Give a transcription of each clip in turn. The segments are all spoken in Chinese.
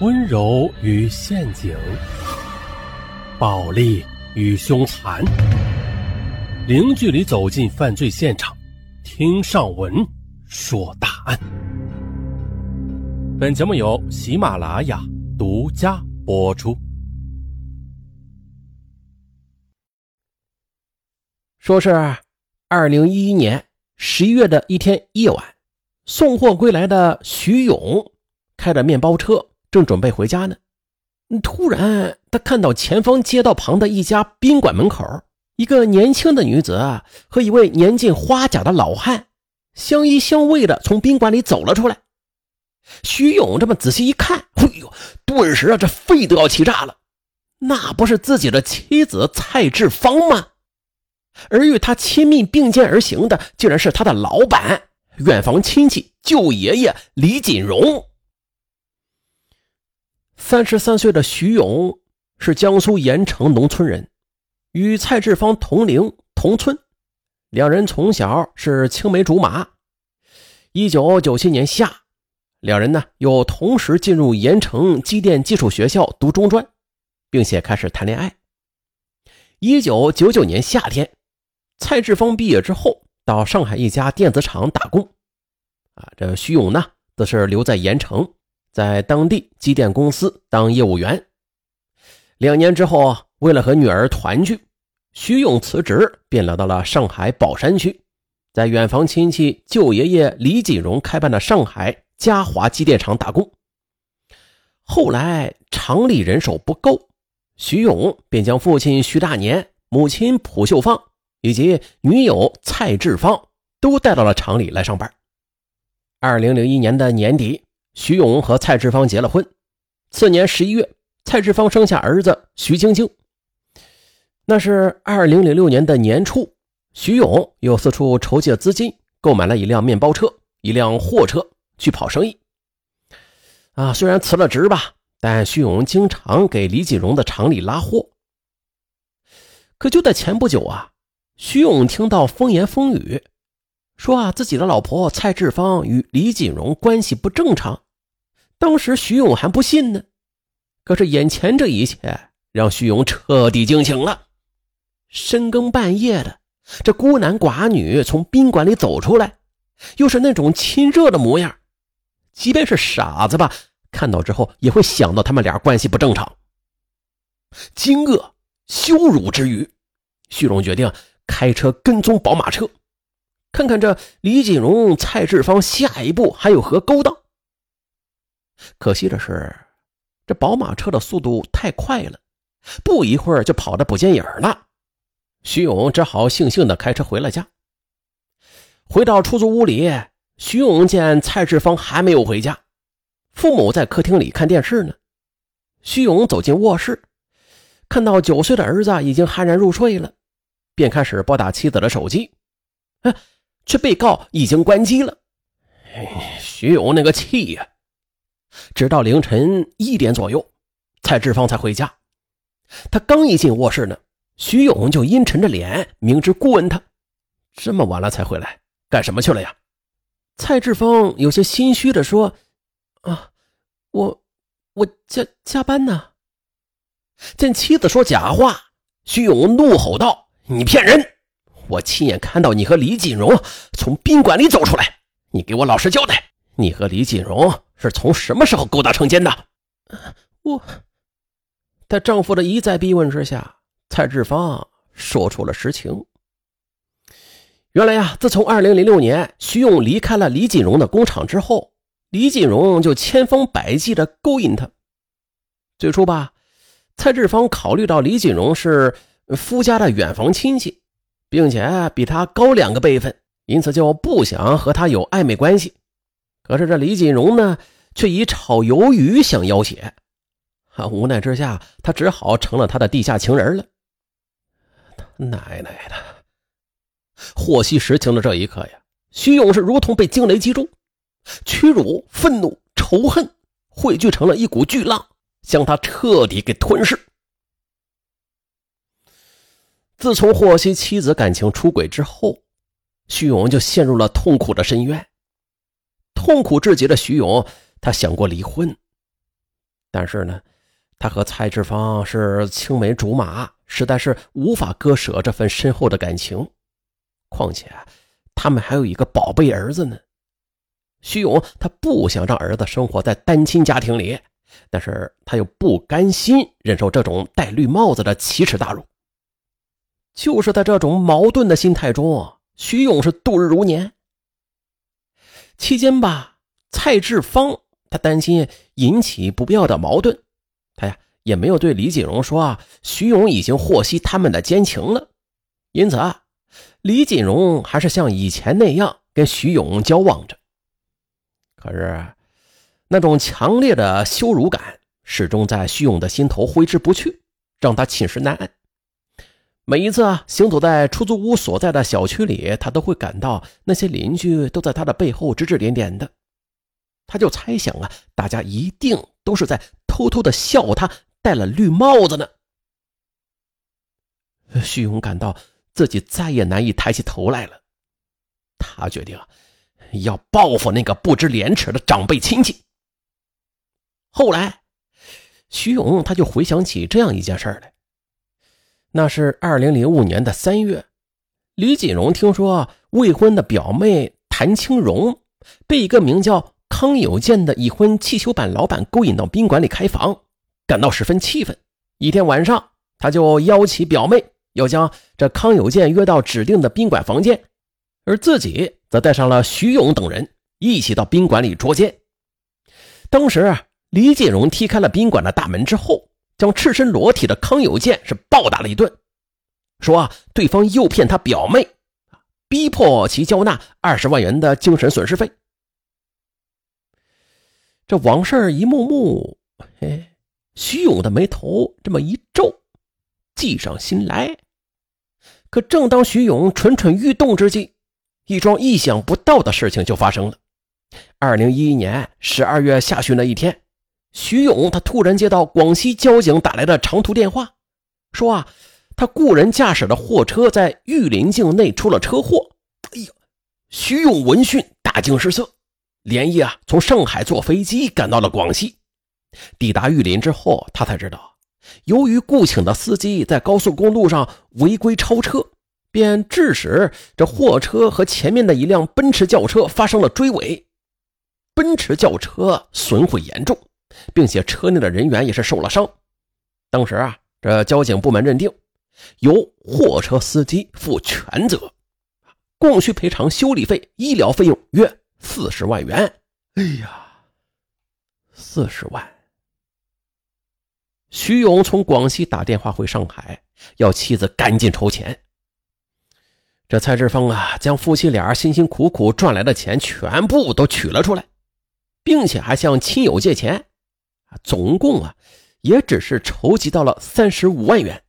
温柔与陷阱，暴力与凶残，零距离走进犯罪现场，听上文说大案。本节目由喜马拉雅独家播出。说是二零一一年十一月的一天夜晚，送货归来的徐勇开着面包车。正准备回家呢，突然他看到前方街道旁的一家宾馆门口，一个年轻的女子和一位年近花甲的老汉相依相偎的从宾馆里走了出来。徐勇这么仔细一看，哎呦，顿时啊，这肺都要气炸了！那不是自己的妻子蔡志芳吗？而与他亲密并肩而行的，竟然是他的老板、远房亲戚舅爷爷李锦荣。三十三岁的徐勇是江苏盐城农村人，与蔡志芳同龄同村，两人从小是青梅竹马。一九九七年夏，两人呢又同时进入盐城机电技术学校读中专，并且开始谈恋爱。一九九九年夏天，蔡志芳毕业之后到上海一家电子厂打工，啊，这徐勇呢则是留在盐城。在当地机电公司当业务员。两年之后，为了和女儿团聚，徐勇辞职，便来到了上海宝山区，在远房亲戚舅爷爷李锦荣开办的上海嘉华机电厂打工。后来厂里人手不够，徐勇便将父亲徐大年、母亲蒲秀芳以及女友蔡志芳都带到了厂里来上班。二零零一年的年底。徐勇和蔡志芳结了婚，次年十一月，蔡志芳生下儿子徐晶晶。那是二零零六年的年初，徐勇又四处筹借资金，购买了一辆面包车、一辆货车去跑生意。啊，虽然辞了职吧，但徐勇经常给李锦荣的厂里拉货。可就在前不久啊，徐勇听到风言风语。说啊，自己的老婆蔡志芳与李锦荣关系不正常。当时徐勇还不信呢，可是眼前这一切让徐勇彻底惊醒了。深更半夜的，这孤男寡女从宾馆里走出来，又是那种亲热的模样，即便是傻子吧，看到之后也会想到他们俩关系不正常。惊愕、羞辱之余，徐勇决定开车跟踪宝马车。看看这李锦荣、蔡志芳下一步还有何勾当？可惜的是，这宝马车的速度太快了，不一会儿就跑得不见影了。徐勇只好悻悻地开车回了家。回到出租屋里，徐勇见蔡志芳还没有回家，父母在客厅里看电视呢。徐勇走进卧室，看到九岁的儿子已经酣然入睡了，便开始拨打妻子的手机。哎。却被告已经关机了，徐勇那个气呀！直到凌晨一点左右，蔡志芳才回家。他刚一进卧室呢，徐勇就阴沉着脸，明知故问他：“这么晚了才回来，干什么去了呀？”蔡志芳有些心虚的说：“啊，我我加加班呢。”见妻子说假话，徐勇怒吼道：“你骗人！”我亲眼看到你和李锦荣从宾馆里走出来，你给我老实交代，你和李锦荣是从什么时候勾搭成奸的？我，在丈夫的一再逼问之下，蔡志芳说出了实情。原来呀，自从二零零六年徐勇离开了李锦荣的工厂之后，李锦荣就千方百计的勾引他。最初吧，蔡志芳考虑到李锦荣是夫家的远房亲戚。并且比他高两个辈分，因此就不想和他有暧昧关系。可是这李锦荣呢，却以炒鱿鱼想要挟，啊，无奈之下，他只好成了他的地下情人了。奶奶的！获悉实情的这一刻呀，徐勇是如同被惊雷击中，屈辱、愤怒、仇恨汇聚成了一股巨浪，将他彻底给吞噬。自从获悉妻子感情出轨之后，徐勇就陷入了痛苦的深渊。痛苦至极的徐勇，他想过离婚，但是呢，他和蔡志芳是青梅竹马，实在是无法割舍这份深厚的感情。况且，他们还有一个宝贝儿子呢。徐勇他不想让儿子生活在单亲家庭里，但是他又不甘心忍受这种戴绿帽子的奇耻大辱。就是在这种矛盾的心态中，徐勇是度日如年。期间吧，蔡志芳他担心引起不必要的矛盾，他呀也没有对李锦荣说啊，徐勇已经获悉他们的奸情了，因此啊，李锦荣还是像以前那样跟徐勇交往着。可是，那种强烈的羞辱感始终在徐勇的心头挥之不去，让他寝食难安。每一次啊，行走在出租屋所在的小区里，他都会感到那些邻居都在他的背后指指点点的。他就猜想啊，大家一定都是在偷偷的笑他戴了绿帽子呢。徐勇感到自己再也难以抬起头来了，他决定。要报复那个不知廉耻的长辈亲戚。后来，徐勇他就回想起这样一件事来。那是二零零五年的三月，李锦荣听说未婚的表妹谭青荣被一个名叫康有健的已婚汽修板老板勾引到宾馆里开房，感到十分气愤。一天晚上，他就邀请表妹要将这康有健约到指定的宾馆房间，而自己。则带上了徐勇等人一起到宾馆里捉奸。当时啊，李锦荣踢开了宾馆的大门之后，将赤身裸体的康有健是暴打了一顿，说啊，对方诱骗他表妹，逼迫其交纳二十万元的精神损失费。这往事一幕幕，嘿，徐勇的眉头这么一皱，计上心来。可正当徐勇蠢蠢欲动之际，一桩意想不到的事情就发生了。二零一一年十二月下旬的一天，徐勇他突然接到广西交警打来的长途电话，说啊，他雇人驾驶的货车在玉林境内出了车祸。哎呀，徐勇闻讯大惊失色，连夜啊从上海坐飞机赶到了广西。抵达玉林之后，他才知道，由于雇请的司机在高速公路上违规超车。便致使这货车和前面的一辆奔驰轿车发生了追尾，奔驰轿车损毁严重，并且车内的人员也是受了伤。当时啊，这交警部门认定由货车司机负全责，共需赔偿修理费、医疗费用约四十万元。哎呀，四十万！徐勇从广西打电话回上海，要妻子赶紧筹钱。这蔡志峰啊，将夫妻俩辛辛苦苦赚来的钱全部都取了出来，并且还向亲友借钱，总共啊，也只是筹集到了三十五万元。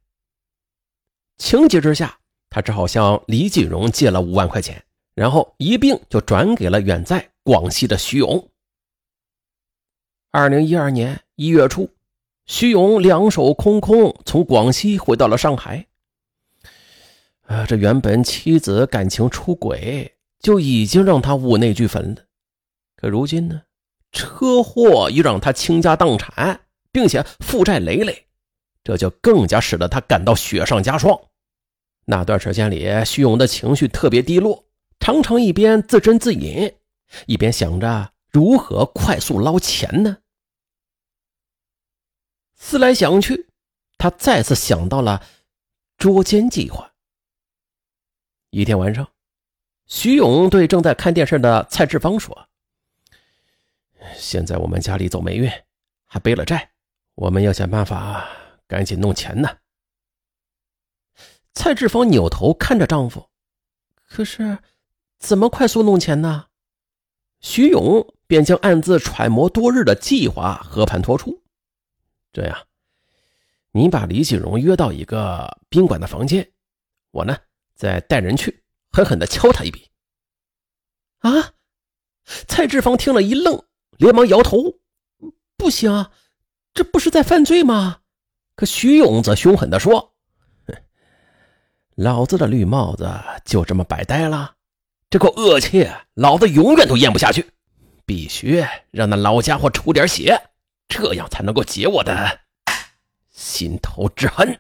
情急之下，他只好向李锦荣借了五万块钱，然后一并就转给了远在广西的徐勇。二零一二年一月初，徐勇两手空空从广西回到了上海。啊，这原本妻子感情出轨就已经让他五内俱焚了，可如今呢，车祸又让他倾家荡产，并且负债累累，这就更加使得他感到雪上加霜。那段时间里，徐勇的情绪特别低落，常常一边自斟自饮，一边想着如何快速捞钱呢。思来想去，他再次想到了捉奸计划。一天晚上，徐勇对正在看电视的蔡志芳说：“现在我们家里走霉运，还背了债，我们要想办法赶紧弄钱呢。”蔡志芳扭头看着丈夫，可是怎么快速弄钱呢？徐勇便将暗自揣摩多日的计划和盘托出：“这样，你把李锦荣约到一个宾馆的房间，我呢？”再带人去狠狠的敲他一笔。啊！蔡志芳听了一愣，连忙摇头：“不行，这不是在犯罪吗？”可徐勇则凶狠的说：“老子的绿帽子就这么白戴了？这口恶气，老子永远都咽不下去，必须让那老家伙出点血，这样才能够解我的心头之恨。